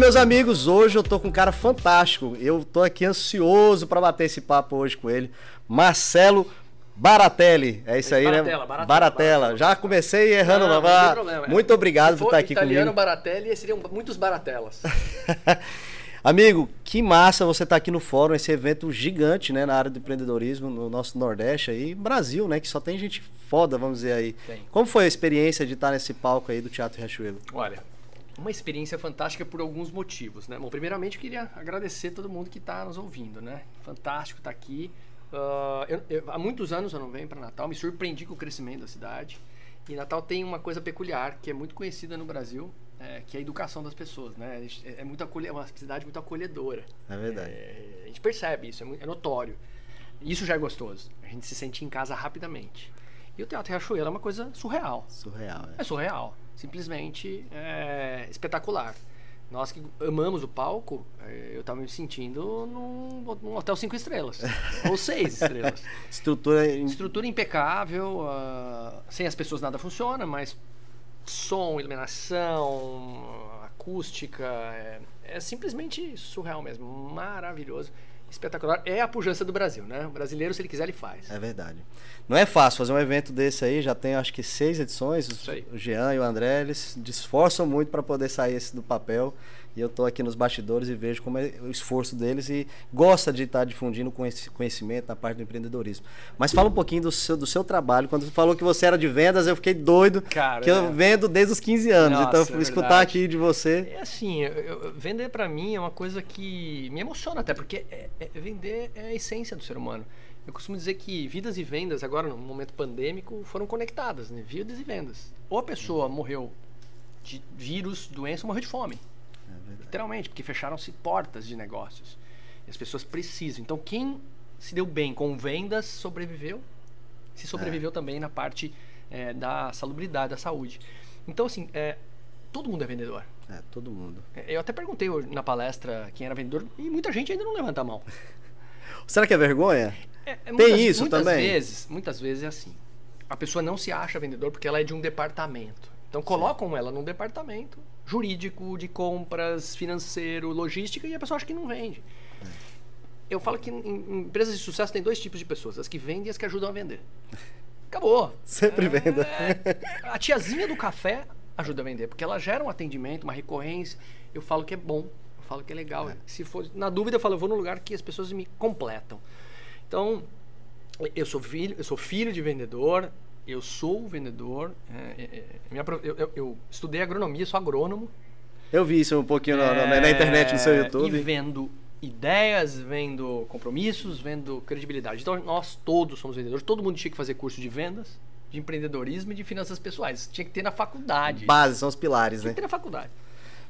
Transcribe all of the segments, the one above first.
meus amigos, hoje eu tô com um cara fantástico. Eu tô aqui ansioso para bater esse papo hoje com ele. Marcelo Baratelli, é isso aí, Baratella, né? Baratella, Baratella. Baratella. Já comecei errando Não, lá. não tem problema. Muito obrigado por estar aqui italiano, comigo. Baratelli, seriam muitos baratelas. Amigo, que massa você estar aqui no fórum, esse evento gigante, né, na área do empreendedorismo no nosso Nordeste aí, Brasil, né, que só tem gente foda, vamos dizer aí. Tem. Como foi a experiência de estar nesse palco aí do Teatro Riachuelo? Olha, uma experiência fantástica por alguns motivos, né? Bom, primeiramente eu queria agradecer todo mundo que está nos ouvindo, né? Fantástico estar aqui. Ah, eu- eu- há muitos anos eu não venho para Natal, me surpreendi com o crescimento da cidade. E Natal tem uma coisa peculiar que é muito conhecida no Brasil, é, que é a educação das pessoas, né? É, é muito acolhe- é uma cidade muito acolhedora. É verdade. É, a gente percebe isso, é, mu- é notório. Isso já é gostoso. A gente se sente em casa rapidamente. E o Teatro Riachuelo é uma coisa surreal. Surreal, né? É surreal. Simplesmente é, espetacular. Nós que amamos o palco, é, eu estava me sentindo num, num hotel cinco estrelas. ou seis estrelas. Estrutura Estrutura impecável, ah, sem as pessoas nada funciona, mas som, iluminação, acústica, é, é simplesmente surreal mesmo. Maravilhoso, espetacular. É a pujança do Brasil, né? O brasileiro, se ele quiser, ele faz. É verdade. Não é fácil fazer um evento desse aí, já tem acho que seis edições. Isso aí. O Jean e o André, eles se esforçam muito para poder sair esse do papel. E eu tô aqui nos bastidores e vejo como é o esforço deles e gosta de estar difundindo conheci- conhecimento na parte do empreendedorismo. Mas fala um pouquinho do seu, do seu trabalho. Quando você falou que você era de vendas, eu fiquei doido, Cara, que eu é. vendo desde os 15 anos. Nossa, então, é escutar verdade. aqui de você. É assim, eu- eu- vender pra mim é uma coisa que me emociona até, porque é- é- vender é a essência do ser humano. Eu costumo dizer que vidas e vendas, agora no momento pandêmico, foram conectadas, né? Vidas e vendas. Ou a pessoa morreu de vírus, doença, ou morreu de fome. É. Literalmente, porque fecharam-se portas de negócios. E as pessoas precisam. Então, quem se deu bem com vendas sobreviveu. Se sobreviveu também na parte eh, da salubridade, da saúde. Então, assim, eh, todo mundo é vendedor. É, todo mundo. É, Eu até perguntei na palestra quem era vendedor e muita gente ainda não levanta a mão. Será que é vergonha? É, é Tem muitas, isso muitas também? Vezes, muitas vezes é assim. A pessoa não se acha vendedor porque ela é de um departamento. Então colocam ela num departamento jurídico, de compras, financeiro, logística e a pessoa acha que não vende. É. Eu falo que em em empresas de sucesso tem dois tipos de pessoas, as que vendem e as que ajudam a vender. Acabou. Sempre venda. É, a tiazinha do café ajuda a vender, porque ela gera um atendimento, uma recorrência. Eu falo que é bom, eu falo que é legal. Se for na dúvida, eu falo, eu vou no lugar que as pessoas me completam. Então, eu sou filho, eu sou filho de vendedor, eu sou vendedor. é, é, é, eu, eu- eu estudei agronomia, sou agrônomo. Eu vi isso um pouquinho na, na- na internet, no seu É, YouTube. E vendo ideias, vendo compromissos, vendo credibilidade. Então, nós todos somos vendedores. Todo mundo tinha que fazer curso de vendas, de empreendedorismo e de finanças pessoais. Tinha que ter na faculdade. Base, são os pilares, Tinha né? que ter na faculdade.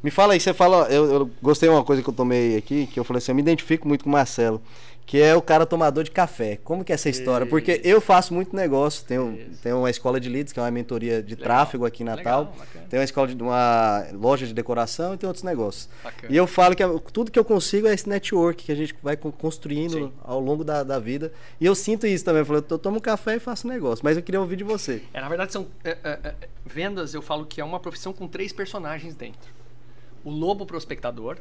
Me fala aí, você fala, eu, eu gostei de uma coisa que eu tomei aqui, que eu falei assim, eu me identifico muito com o Marcelo, que é o cara tomador de café. Como que é essa história? Porque eu faço muito negócio, tenho, Isso. tenho uma escola de leads, que é uma mentoria de Legal. tráfego aqui em Natal, Legal, bacana. tenho uma escola de uma loja de decoração e tem outros negócios. Bacana. E eu falo que eu- tudo que eu consigo é esse network que a gente vai co- construindo Sim. ao longo da, da vida. E eu sinto isso também, eu, falo, eu tomo café e faço negócio, mas eu queria ouvir de você. É, na verdade, são é, é, é, vendas. Eu falo que é uma profissão com três personagens dentro: o lobo prospectador,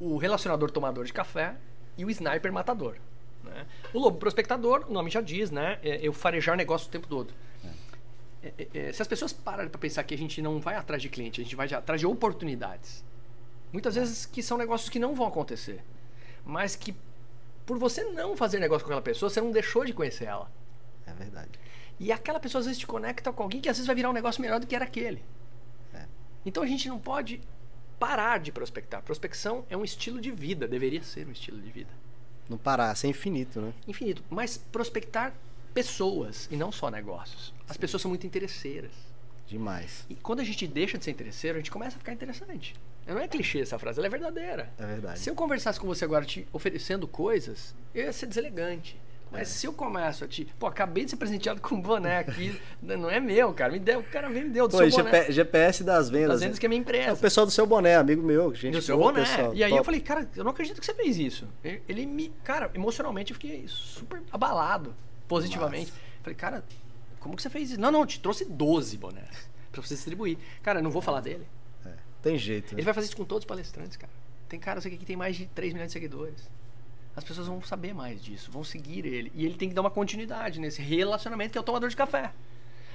o relacionador tomador de café e o sniper matador. né? O lobo prospectador, o nome já diz, né? É eu farejar negócio o tempo todo. É, é, é, se as pessoas pararem para pensar que a gente não vai atrás de cliente, a gente vai atrás de oportunidades. Muitas vezes que são negócios que não vão acontecer, mas que por você não fazer negócio com aquela pessoa, você não deixou de conhecer ela. É verdade. E aquela pessoa às vezes te conecta com alguém que às vezes vai virar um negócio melhor do que era aquele. É. Então a gente não pode parar de prospectar. Prospecção é um estilo de vida, deveria ser um estilo de vida. Não parar, ser infinito, né? Infinito. Mas prospectar pessoas e não só negócios. As pessoas são muito interesseiras. Demais. E quando a gente deixa de ser interesseiro, a gente começa a ficar interessante. Não é clichê essa frase, ela é verdadeira. É verdade. Se eu conversasse com você agora te oferecendo coisas, eu ia ser deselegante. Mas É. se eu começo a te. Pô, acabei de ser presenteado com um boné aqui. não é meu, cara. Me deu, o cara me deu do Pô, seu boné. GP GPS das vendas. Das vendas que é minha É empresa. o pessoal do seu boné, amigo meu. Gente, do seu boné. pessoal, e aí top. eu falei, cara, eu não acredito que você fez isso. Ele, me. Cara, emocionalmente eu fiquei super abalado, positivamente. Falei, cara, como que você fez isso? Não, não, te trouxe 12 bonés pra você distribuir. Cara, eu não vou falar dele. É. tem jeito. Ele vai fazer isso com todos os palestrantes, cara. Tem caras aqui que tem mais de 3 milhões de seguidores. As pessoas vão saber mais disso, vão seguir ele. E ele tem que dar uma continuidade nesse relacionamento que é o tomador de café.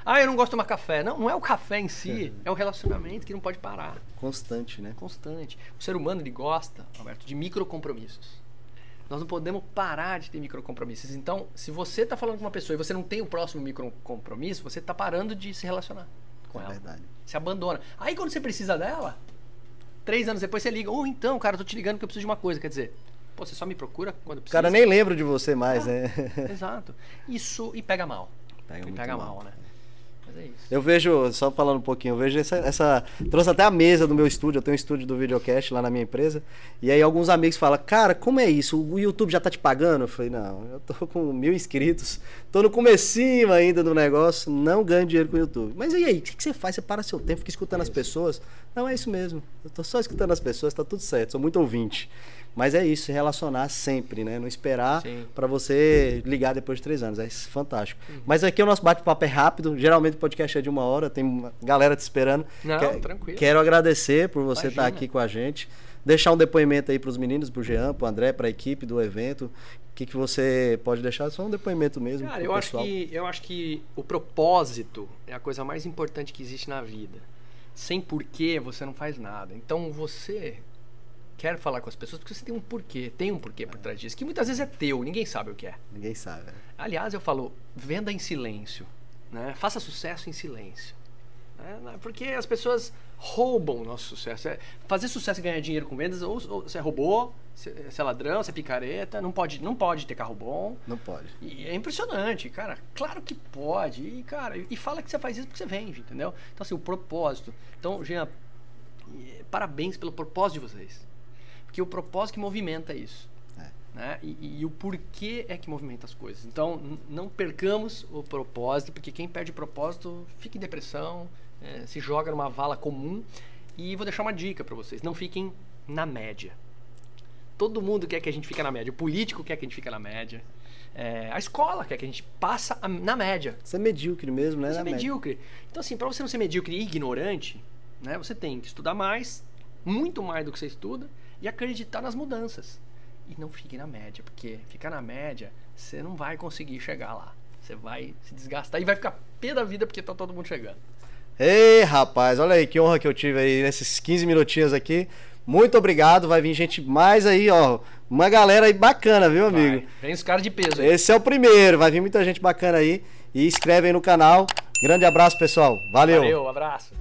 Ah, eu não gosto de tomar café. Não, não é o café em si, é o relacionamento que não pode parar. Constante, né? Constante. O ser humano, ele gosta, Alberto, de microcompromissos. Nós não podemos parar de ter microcompromissos. Então, se você está falando com uma pessoa e você não tem o próximo microcompromisso, você está parando de se relacionar com É ela. verdade. Se abandona. Aí quando você precisa dela, três anos depois você liga. Ou então, cara, eu tô te ligando porque eu preciso de uma coisa. Quer dizer, pô, você só me procura quando O precisa. cara nem lembra de você mais, né? Exato. Isso e pega mal. Pega e muito pega mal. mal, né? Mas é isso. Eu vejo, só falando um pouquinho, eu vejo essa, essa- Trouxe até a mesa do meu estúdio, eu tenho um estúdio do videocast lá na minha empresa. E aí alguns amigos falam, cara, como é isso? O YouTube já tá te pagando? Eu falei, não, eu tô com mil inscritos, tô no comecinho ainda do negócio, não ganho dinheiro com o YouTube. Mas e aí, o que, que você faz? Você para seu tempo, fica escutando as pessoas? Não, é isso mesmo. Eu tô só escutando as pessoas, tá tudo certo, sou muito ouvinte. Mas é isso, se relacionar sempre, né? Não esperar pra você ligar depois de três anos. É fantástico. Uhum. Mas aqui o nosso bate-papo é rápido. Geralmente o podcast é de uma hora, tem uma galera te esperando. Não, Que- tranquilo. Quero agradecer por você estar Imagina. aqui com a gente. Deixar um depoimento aí pros meninos, pro Jean, pro André, pra equipe do evento. O que, que você pode deixar? Só um depoimento mesmo. Cara, eu acho, pessoal. que, eu acho que o propósito é a coisa mais importante que existe na vida. Sem porquê você não faz nada. Então você quer falar com as pessoas porque você tem um porquê, tem um porquê por trás disso, que muitas vezes é teu, ninguém sabe o que é. Ninguém sabe. né? Aliás, eu falo, venda em silêncio, né? Faça sucesso em silêncio. né? Porque as pessoas roubam o nosso sucesso. É, Fazer sucesso e ganhar dinheiro com vendas, ou, ou você é robô, você é ladrão, você é picareta, não pode, não pode ter carro bom. Não pode. E é impressionante, cara. Claro que pode. E, cara, e fala que você faz isso porque você vende, entendeu? Então, assim, o propósito. Então, Jean, parabéns pelo propósito de vocês. Porque o propósito que movimenta isso. É. Né? E, e- o porquê é que movimenta as coisas. Então, não percamos o propósito, porque quem perde o propósito fica em depressão, eh, se joga numa vala comum. E vou deixar uma dica para vocês: não fiquem na média. Todo mundo quer que a gente fique na média. O político quer que a gente fique na média. É, a escola quer que a gente passa a- na média. Você é medíocre mesmo, né? Você é Na média. medíocre. Então, assim, para você não ser medíocre e ignorante, né, você tem que estudar mais, muito mais do que você estuda, e acreditar nas mudanças. E não fique na média, porque ficar na média, você não vai conseguir chegar lá. Você vai se desgastar e vai ficar pé da vida porque tá todo mundo chegando. Ei, rapaz, olha aí que honra que eu tive aí nesses 15 minutinhos aqui. Muito obrigado. Vai vir gente mais aí, ó. Uma galera aí bacana, viu, amigo? Vai. Vem os caras de peso. Esse é o primeiro. Vai vir muita gente bacana aí. E inscreve aí no canal. Grande abraço, pessoal. Valeu. Valeu, abraço.